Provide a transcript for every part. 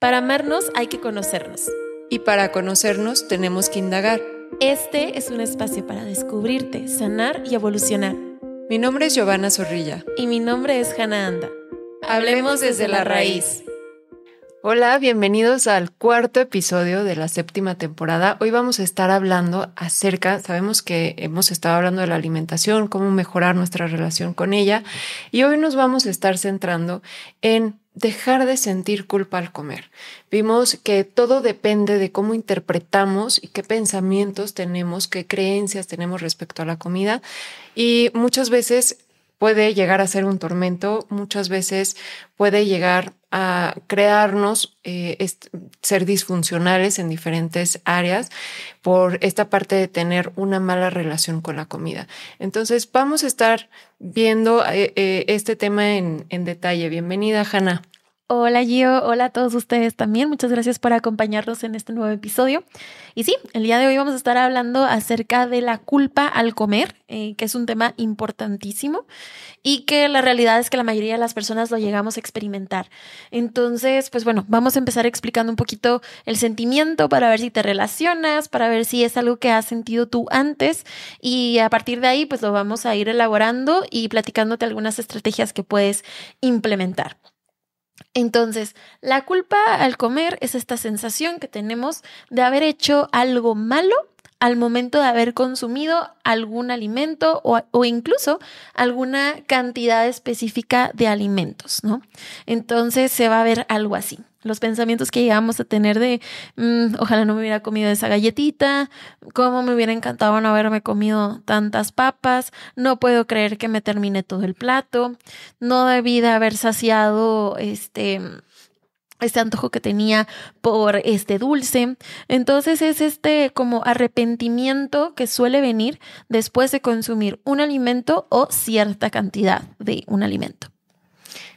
Para amarnos hay que conocernos. Y para conocernos tenemos que indagar. Este es un espacio para descubrirte, sanar y evolucionar. Mi nombre es Giovanna Zorrilla. Y mi nombre es Hannah Anda. Hablemos desde la raíz. Hola, bienvenidos al cuarto episodio de la séptima temporada. Hoy vamos a estar hablando acerca, sabemos que hemos estado hablando de la alimentación, cómo mejorar nuestra relación con ella, y hoy nos vamos a estar centrando en dejar de sentir culpa al comer. Vimos que todo depende de cómo interpretamos y qué pensamientos tenemos, qué creencias tenemos respecto a la comida y muchas veces puede llegar a ser un tormento, muchas veces puede llegar a crearnos eh, ser disfuncionales en diferentes áreas por esta parte de tener una mala relación con la comida. Entonces vamos a estar viendo eh, eh, este tema en, en detalle. Bienvenida, Hanna. Hola Gio, hola a todos ustedes también. Muchas gracias por acompañarnos en este nuevo episodio. Y sí, el día de hoy vamos a estar hablando acerca de la culpa al comer, eh, que es un tema importantísimo y que la realidad es que la mayoría de las personas lo llegamos a experimentar. Entonces, pues bueno, vamos a empezar explicando un poquito el sentimiento para ver si te relacionas, para ver si es algo que has sentido tú antes y a partir de ahí, pues lo vamos a ir elaborando y platicándote algunas estrategias que puedes implementar. Entonces, la culpa al comer es esta sensación que tenemos de haber hecho algo malo al momento de haber consumido algún alimento o, incluso alguna cantidad específica de alimentos, ¿no? Entonces se va a ver algo así. Los pensamientos que llegamos a tener de, mm, ojalá no me hubiera comido esa galletita, cómo me hubiera encantado no haberme comido tantas papas, no puedo creer que me termine todo el plato, no debí de haber saciado este este antojo que tenía por este dulce. Entonces es este como arrepentimiento que suele venir después de consumir un alimento o cierta cantidad de un alimento.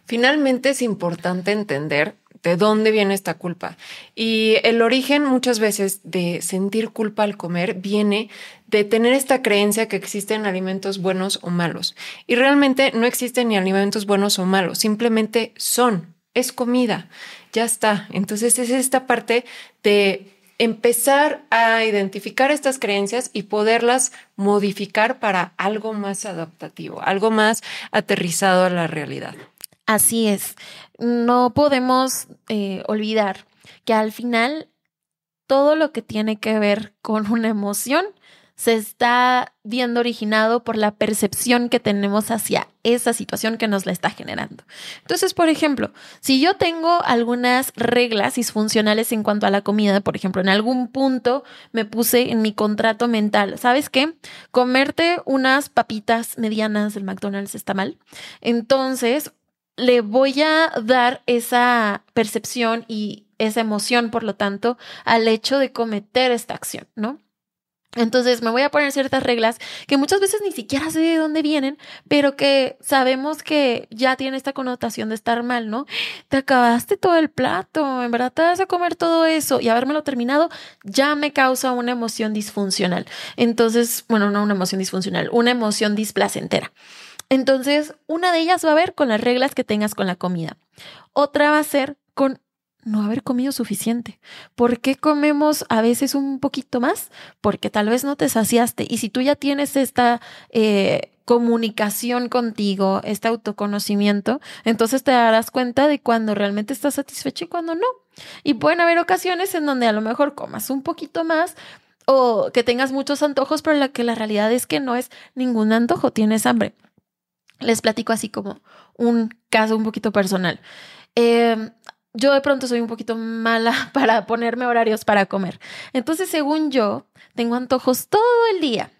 Finalmente es importante entender de dónde viene esta culpa. Y el origen muchas veces de sentir culpa al comer viene de tener esta creencia que existen alimentos buenos o malos. Y realmente no existen ni alimentos buenos o malos, simplemente son, es comida ya está. Entonces es esta parte de empezar a identificar estas creencias y poderlas modificar para algo más adaptativo, algo más aterrizado a la realidad. Así es. No podemos eh, olvidar que al final todo lo que tiene que ver con una emoción se está viendo originado por la percepción que tenemos hacia esa situación que nos la está generando. Entonces, por ejemplo, si yo tengo algunas reglas disfuncionales en cuanto a la comida, por ejemplo, en algún punto me puse en mi contrato mental, ¿sabes qué? Comerte unas papitas medianas del McDonald's está mal. Entonces, le voy a dar esa percepción y esa emoción, por lo tanto, al hecho de cometer esta acción, ¿no? Entonces me voy a poner ciertas reglas que muchas veces ni siquiera sé de dónde vienen, pero que sabemos que ya tiene esta connotación de estar mal, ¿no? Te acabaste todo el plato, en verdad te vas a comer todo eso y habérmelo terminado ya me causa una emoción disfuncional. Entonces, bueno, no una emoción disfuncional, una emoción displacentera. Entonces, una de ellas va a ver con las reglas que tengas con la comida. Otra va a ser con no haber comido suficiente. ¿Por qué comemos a veces un poquito más? Porque tal vez no te saciaste. Y si tú ya tienes esta eh, comunicación contigo, este autoconocimiento, entonces te darás cuenta de cuando realmente estás satisfecho y cuando no. Y pueden haber ocasiones en donde a lo mejor comas un poquito más o que tengas muchos antojos, pero la que la realidad es que no es ningún antojo, tienes hambre. Les platico así como un caso un poquito personal. Eh, yo de pronto soy un poquito mala para ponerme horarios para comer. Entonces, según yo, tengo antojos todo el día.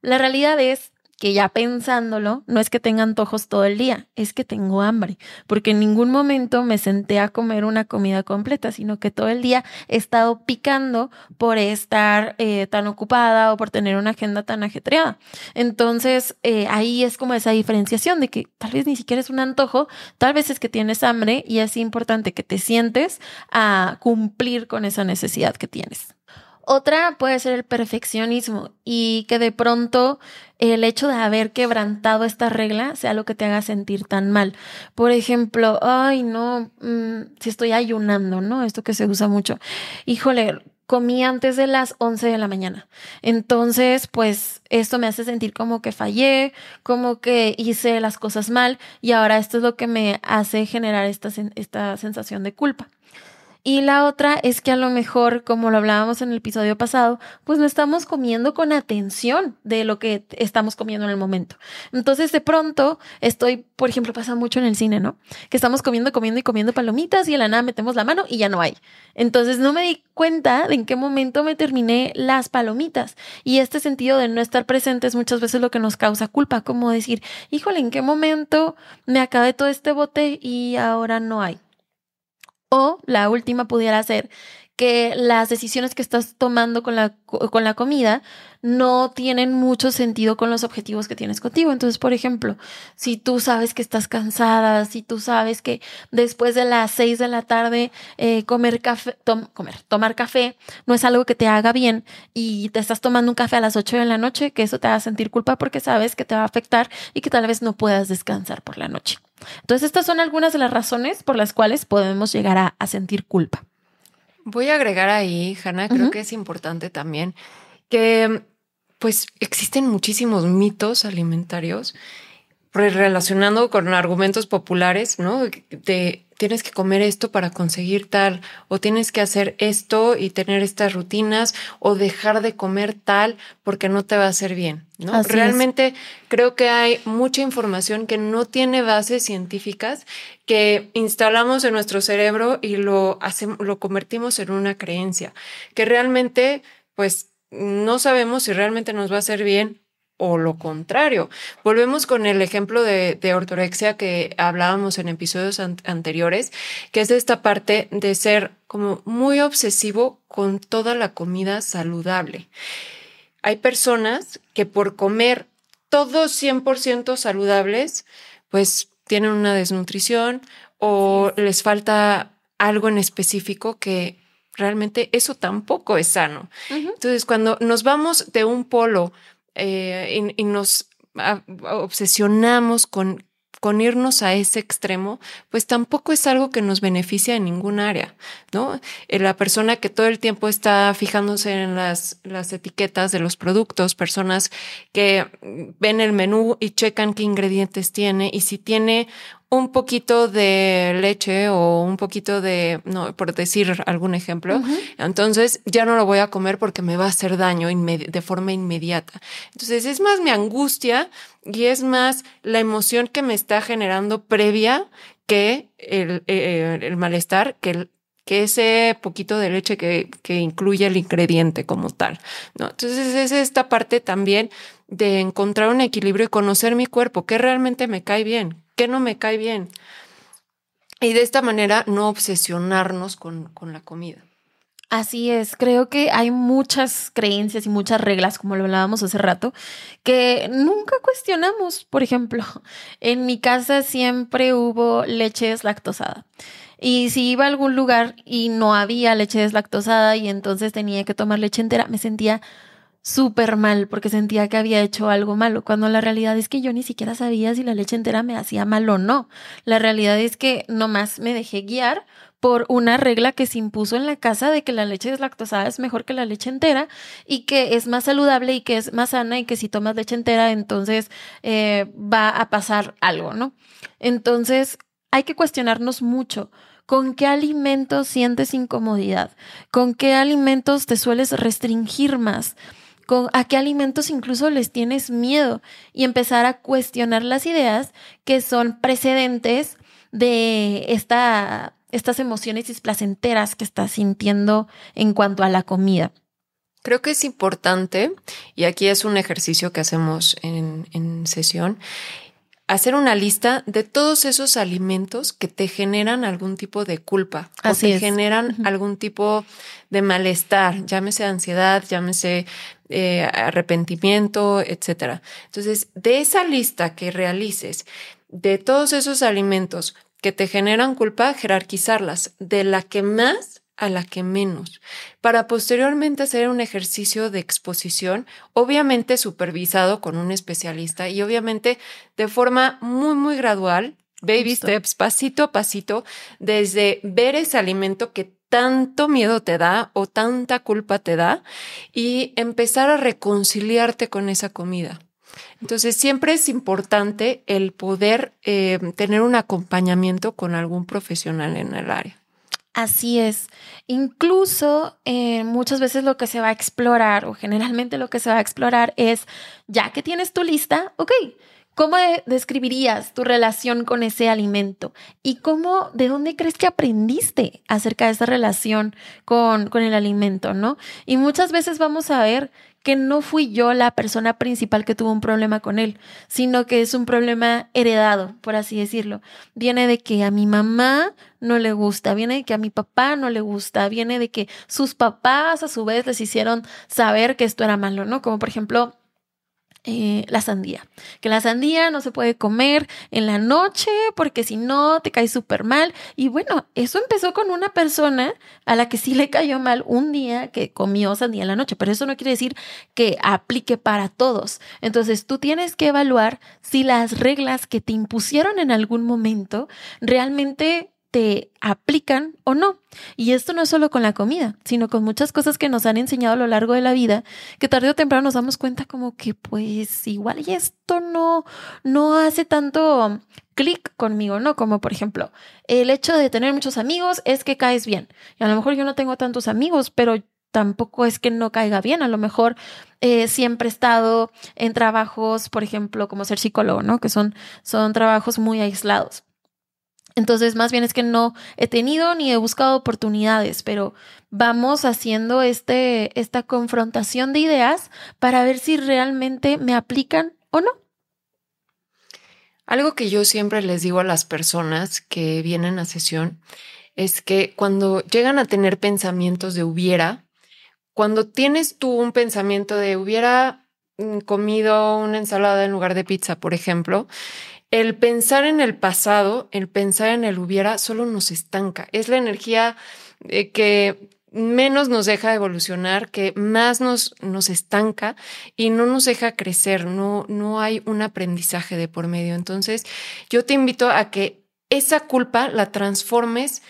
La realidad es que ya pensándolo, no es que tenga antojos todo el día, es que tengo hambre, porque en ningún momento me senté a comer una comida completa, sino que todo el día he estado picando por estar eh, tan ocupada o por tener una agenda tan ajetreada. Entonces, eh, ahí es como esa diferenciación de que tal vez ni siquiera es un antojo, tal vez es que tienes hambre y es importante que te sientes a cumplir con esa necesidad que tienes. Otra puede ser el perfeccionismo y que de pronto el hecho de haber quebrantado esta regla sea lo que te haga sentir tan mal. Por ejemplo, ay, no, mm, si estoy ayunando, ¿no? Esto que se usa mucho. Híjole, comí antes de las 11 de la mañana. Entonces, pues esto me hace sentir como que fallé, como que hice las cosas mal y ahora esto es lo que me hace generar esta, esta sensación de culpa. Y la otra es que a lo mejor, como lo hablábamos en el episodio pasado, pues no estamos comiendo con atención de lo que estamos comiendo en el momento. Entonces, de pronto, estoy, por ejemplo, pasa mucho en el cine, ¿no? Que estamos comiendo, comiendo y comiendo palomitas y en la nada metemos la mano y ya no hay. Entonces, no me di cuenta de en qué momento me terminé las palomitas. Y este sentido de no estar presente es muchas veces lo que nos causa culpa, como decir, híjole, ¿en qué momento me acabé todo este bote y ahora no hay? O la última pudiera ser que las decisiones que estás tomando con la, con la comida no tienen mucho sentido con los objetivos que tienes contigo. Entonces, por ejemplo, si tú sabes que estás cansada, si tú sabes que después de las seis de la tarde eh, comer café, comer, tomar café no es algo que te haga bien y te estás tomando un café a las ocho de la noche, que eso te a sentir culpa porque sabes que te va a afectar y que tal vez no puedas descansar por la noche. Entonces, estas son algunas de las razones por las cuales podemos llegar a, sentir culpa. Voy a agregar ahí, Hanna, creo que es importante también que pues existen muchísimos mitos alimentarios relacionando con argumentos populares, ¿no? De tienes que comer esto para conseguir tal, o tienes que hacer esto y tener estas rutinas, o dejar de comer tal porque no te va a hacer bien, ¿no? Realmente creo que hay mucha información que no tiene bases científicas que instalamos en nuestro cerebro y lo hacemos, lo convertimos en una creencia, que realmente, pues, no sabemos si realmente nos va a hacer bien o lo contrario. Volvemos con el ejemplo de, ortorexia que hablábamos en episodios anteriores, que es esta parte de ser como muy obsesivo con toda la comida saludable. Hay personas que por comer todos 100% saludables, pues tienen una desnutrición o les falta algo en específico que realmente eso tampoco es sano. Entonces, cuando nos vamos de un polo eh, y, nos obsesionamos con, con irnos a ese extremo, pues tampoco es algo que nos beneficia en ningún área, ¿no? Eh, la persona que todo el tiempo está fijándose en las, las etiquetas de los productos, personas que ven el menú y checan qué ingredientes tiene y si tiene un poquito de leche o un poquito de, no, por decir algún ejemplo, entonces ya no lo voy a comer porque me va a hacer daño de forma inmediata. Entonces es más mi angustia y es más la emoción que me está generando previa que el, eh, el malestar, que que ese poquito de leche que, que, incluye el ingrediente como tal. ¿no? Entonces es esta parte también de encontrar un equilibrio y conocer mi cuerpo, qué realmente me cae bien, qué no me cae bien. Y de esta manera no obsesionarnos con, con la comida. Así es, creo que hay muchas creencias y muchas reglas, como lo hablábamos hace rato, que nunca cuestionamos. Por ejemplo, en mi casa siempre hubo leche deslactosada. Y si iba a algún lugar y no había leche deslactosada y entonces tenía que tomar leche entera, me sentía súper mal porque sentía que había hecho algo malo, cuando la realidad es que yo ni siquiera sabía si la leche entera me hacía mal o no. La realidad es que nomás me dejé guiar por una regla que se impuso en la casa de que la leche deslactosada es mejor que la leche entera y que es más saludable y que es más sana y que si tomas leche entera entonces eh, va a pasar algo, ¿no? Entonces hay que cuestionarnos mucho. ¿Con qué alimentos sientes incomodidad? ¿Con qué alimentos te sueles restringir más? A qué alimentos incluso les tienes miedo y empezar a cuestionar las ideas que son precedentes de esta, estas emociones displacenteras que estás sintiendo en cuanto a la comida. Creo que es importante, y aquí es un ejercicio que hacemos en, en sesión, hacer una lista de todos esos alimentos que te generan algún tipo de culpa o te generan algún tipo de malestar, llámese ansiedad, llámese eh, arrepentimiento, etcétera. Entonces, de esa lista que realices de todos esos alimentos que te generan culpa, jerarquizarlas. De la que más a la que menos, para posteriormente hacer un ejercicio de exposición, obviamente supervisado con un especialista y obviamente de forma muy, muy gradual, baby steps, pasito a pasito, desde ver ese alimento que tanto miedo te da o tanta culpa te da y empezar a reconciliarte con esa comida. Entonces siempre es importante el poder eh, tener un acompañamiento con algún profesional en el área. Así es. Incluso eh, muchas veces lo que se va a explorar o generalmente lo que se va a explorar es, ya que tienes tu lista, ok, ¿cómo describirías tu relación con ese alimento? ¿Y cómo, de dónde crees que aprendiste acerca de esa relación con, con el alimento, no? Y muchas veces vamos a ver que no fui yo la persona principal que tuvo un problema con él, sino que es un problema heredado, por así decirlo. Viene de que a mi mamá no le gusta, viene de que a mi papá no le gusta, viene de que sus papás a su vez les hicieron saber que esto era malo, ¿no? Como por ejemplo, eh, la sandía. Que la sandía no se puede comer en la noche porque si no te cae súper mal. Y bueno, eso empezó con una persona a la que sí le cayó mal un día que comió sandía en la noche, pero eso no quiere decir que aplique para todos. Entonces tú tienes que evaluar si las reglas que te impusieron en algún momento realmente aplican o no. Y esto no es solo con la comida, sino con muchas cosas que nos han enseñado a lo largo de la vida, que tarde o temprano nos damos cuenta como que pues igual y esto no, no hace tanto clic conmigo, ¿no? Como por ejemplo, el hecho de tener muchos amigos es que caes bien. Y a lo mejor yo no tengo tantos amigos, pero tampoco es que no caiga bien. A lo mejor eh, siempre he estado en trabajos, por ejemplo, como ser psicólogo, ¿no? Que son, son trabajos muy aislados. Entonces, más bien es que no he tenido ni he buscado oportunidades, pero vamos haciendo este, esta confrontación de ideas para ver si realmente me aplican o no. Algo que yo siempre les digo a las personas que vienen a sesión es que cuando llegan a tener pensamientos de hubiera, cuando tienes tú un pensamiento de hubiera mm, comido una ensalada en lugar de pizza, por ejemplo, el pensar en el pasado, el pensar en el hubiera, solo nos estanca. Es la energía eh, que menos nos deja evolucionar, que más nos, nos estanca y no nos deja crecer, no, no hay un aprendizaje de por medio. Entonces, yo te invito a que esa culpa la transformes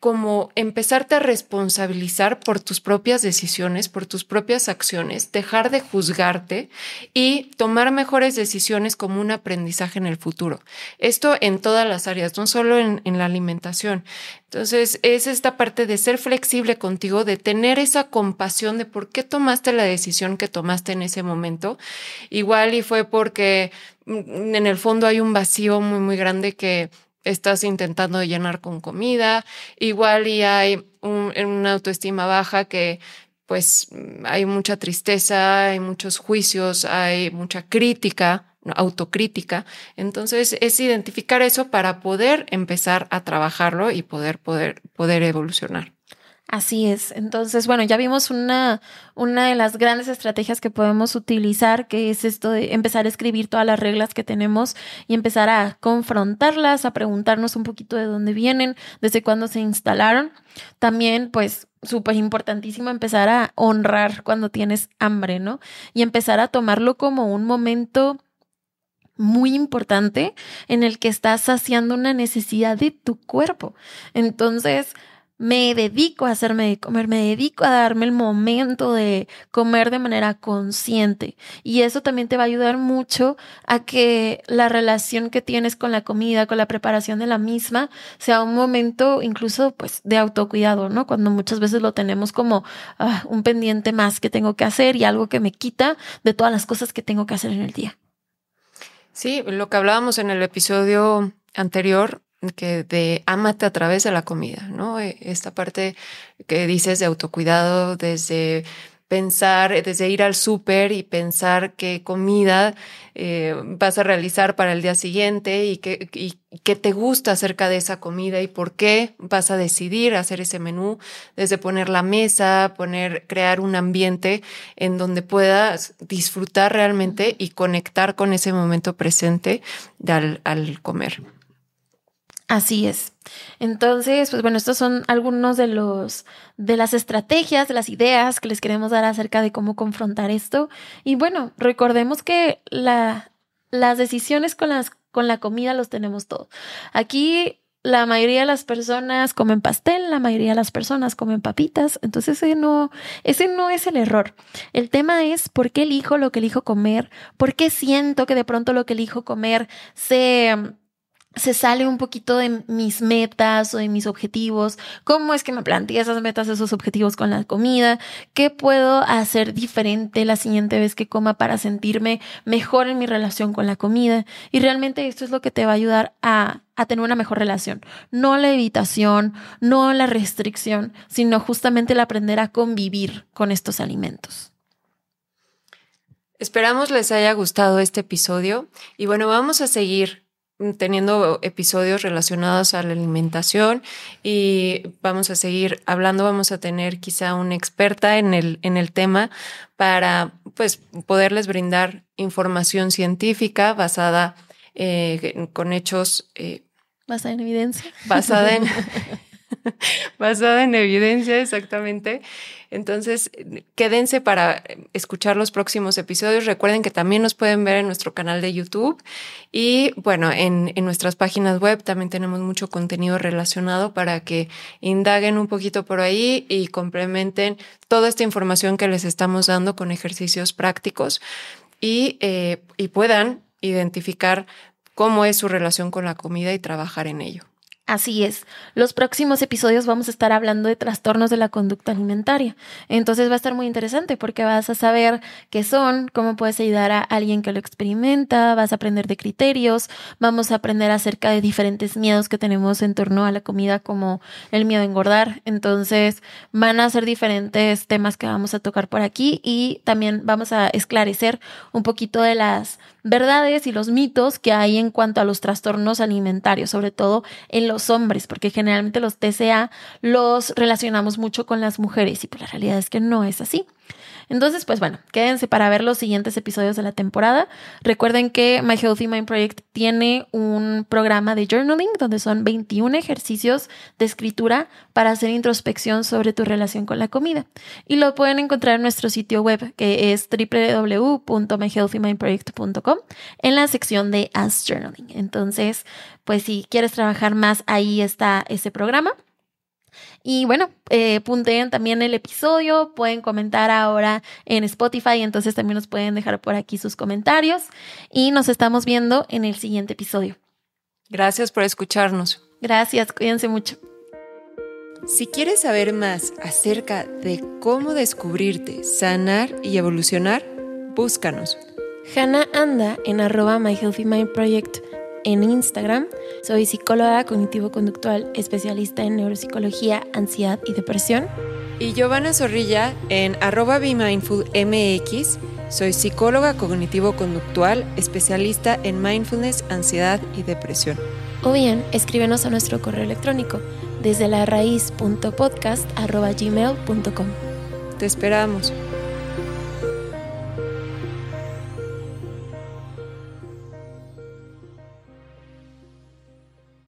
como empezarte a responsabilizar por tus propias decisiones, por tus propias acciones, dejar de juzgarte y tomar mejores decisiones como un aprendizaje en el futuro. Esto en todas las áreas, no solo en, la alimentación. Entonces, es esta parte de ser flexible contigo, de tener esa compasión de por qué tomaste la decisión que tomaste en ese momento. Una y fue porque mm, en el fondo hay un vacío muy, muy grande que estás intentando llenar con comida, igual y hay una autoestima baja que pues hay mucha tristeza, hay muchos juicios, hay mucha crítica, autocrítica. Entonces es identificar eso para poder empezar a trabajarlo y poder, poder, poder evolucionar. Así es. Entonces, bueno, ya vimos una, una de las grandes estrategias que podemos utilizar, que es esto de empezar a escribir todas las reglas que tenemos y empezar a confrontarlas, a preguntarnos un poquito de dónde vienen, desde cuándo se instalaron. También, pues, súper importantísimo empezar a honrar cuando tienes hambre, ¿no? Y empezar a tomarlo como un momento muy importante en el que estás saciando una necesidad de tu cuerpo. Entonces, me dedico a hacerme de comer, me dedico a darme el momento de comer de manera consciente. Y eso también te va a ayudar mucho a que la relación que tienes con la comida, con la preparación de la misma, sea un momento incluso pues de autocuidado, ¿no? Cuando muchas veces lo tenemos como ah, un pendiente más que tengo que hacer y algo que me quita de todas las cosas que tengo que hacer en el día. Sí, lo que hablábamos en el episodio anterior que de ámate a través de la comida, ¿no? E, esta parte que dices de autocuidado, desde pensar, desde ir al súper y pensar qué comida eh, vas a realizar para el día siguiente y qué, y qué te gusta acerca de esa comida y por qué vas a decidir hacer ese menú, desde poner la mesa, poner, crear un ambiente en donde puedas disfrutar realmente y conectar con ese momento presente al, al comer. Así es. Entonces, pues bueno, estos son algunos de los de las estrategias, de las ideas que les queremos dar acerca de cómo confrontar esto. Y bueno, recordemos que la, las decisiones con las con la comida los tenemos todos. Aquí la mayoría de las personas comen pastel, la mayoría de las personas comen papitas, entonces ese no, ese no es el error. El tema es por qué elijo lo que elijo comer, por qué siento que de pronto lo que elijo comer se se sale un poquito de mis metas o de mis objetivos, cómo es que me planteé esas metas, esos objetivos con la comida, qué puedo hacer diferente la siguiente vez que coma para sentirme mejor en mi relación con la comida. Y realmente esto es lo que te va a ayudar a, a tener una mejor relación. No la evitación, no la restricción, sino justamente el aprender a convivir con estos alimentos. Esperamos les haya gustado este episodio y bueno, vamos a seguir teniendo episodios relacionados a la alimentación y vamos a seguir hablando, vamos a tener quizá una experta en el, en el tema para pues poderles brindar información científica basada eh, con hechos. Eh, basada en evidencia. Basada en, basada en evidencia, exactamente. Entonces, quédense para escuchar los próximos episodios. Recuerden que también nos pueden ver en nuestro canal de YouTube y bueno, en, nuestras páginas web también tenemos mucho contenido relacionado para que indaguen un poquito por ahí y complementen toda esta información que les estamos dando con ejercicios prácticos y, eh, y puedan identificar cómo es su relación con la comida y trabajar en ello. Así es. Los próximos episodios vamos a estar hablando de trastornos de la conducta alimentaria. Entonces va a estar muy interesante porque vas a saber qué son, cómo puedes ayudar a alguien que lo experimenta, vas a aprender de criterios, vamos a aprender acerca de diferentes miedos que tenemos en torno a la comida como el miedo a engordar. Entonces van a ser diferentes temas que vamos a tocar por aquí y también vamos a esclarecer un poquito de las verdades y los mitos que hay en cuanto a los trastornos alimentarios, sobre todo en los hombres, porque generalmente los TCA los relacionamos mucho con las mujeres y pues la realidad es que no es así. Entonces, pues bueno, quédense para ver los siguientes episodios de la temporada. Recuerden que My Healthy Mind Project tiene un programa de journaling donde son 21 ejercicios de escritura para hacer introspección sobre tu relación con la comida. Y lo pueden encontrar en nuestro sitio web que es www.myhealthymindproject.com en la sección de Ask Journaling. Entonces, pues si quieres trabajar más, ahí está ese programa. Y bueno, eh, punteen también el episodio, pueden comentar ahora en Spotify, entonces también nos pueden dejar por aquí sus comentarios y nos estamos viendo en el siguiente episodio. Gracias por escucharnos. Gracias, cuídense mucho. Si quieres saber más acerca de cómo descubrirte, sanar y evolucionar, búscanos. Hannah anda en arroba My Healthy Mind Project en Instagram. Soy psicóloga cognitivo-conductual, especialista en neuropsicología, ansiedad y depresión. Y Giovanna Zorrilla en arroba MX. Soy psicóloga cognitivo-conductual, especialista en mindfulness, ansiedad y depresión. O bien, escríbenos a nuestro correo electrónico desde la raíz.podcast.gmail.com. Te esperamos.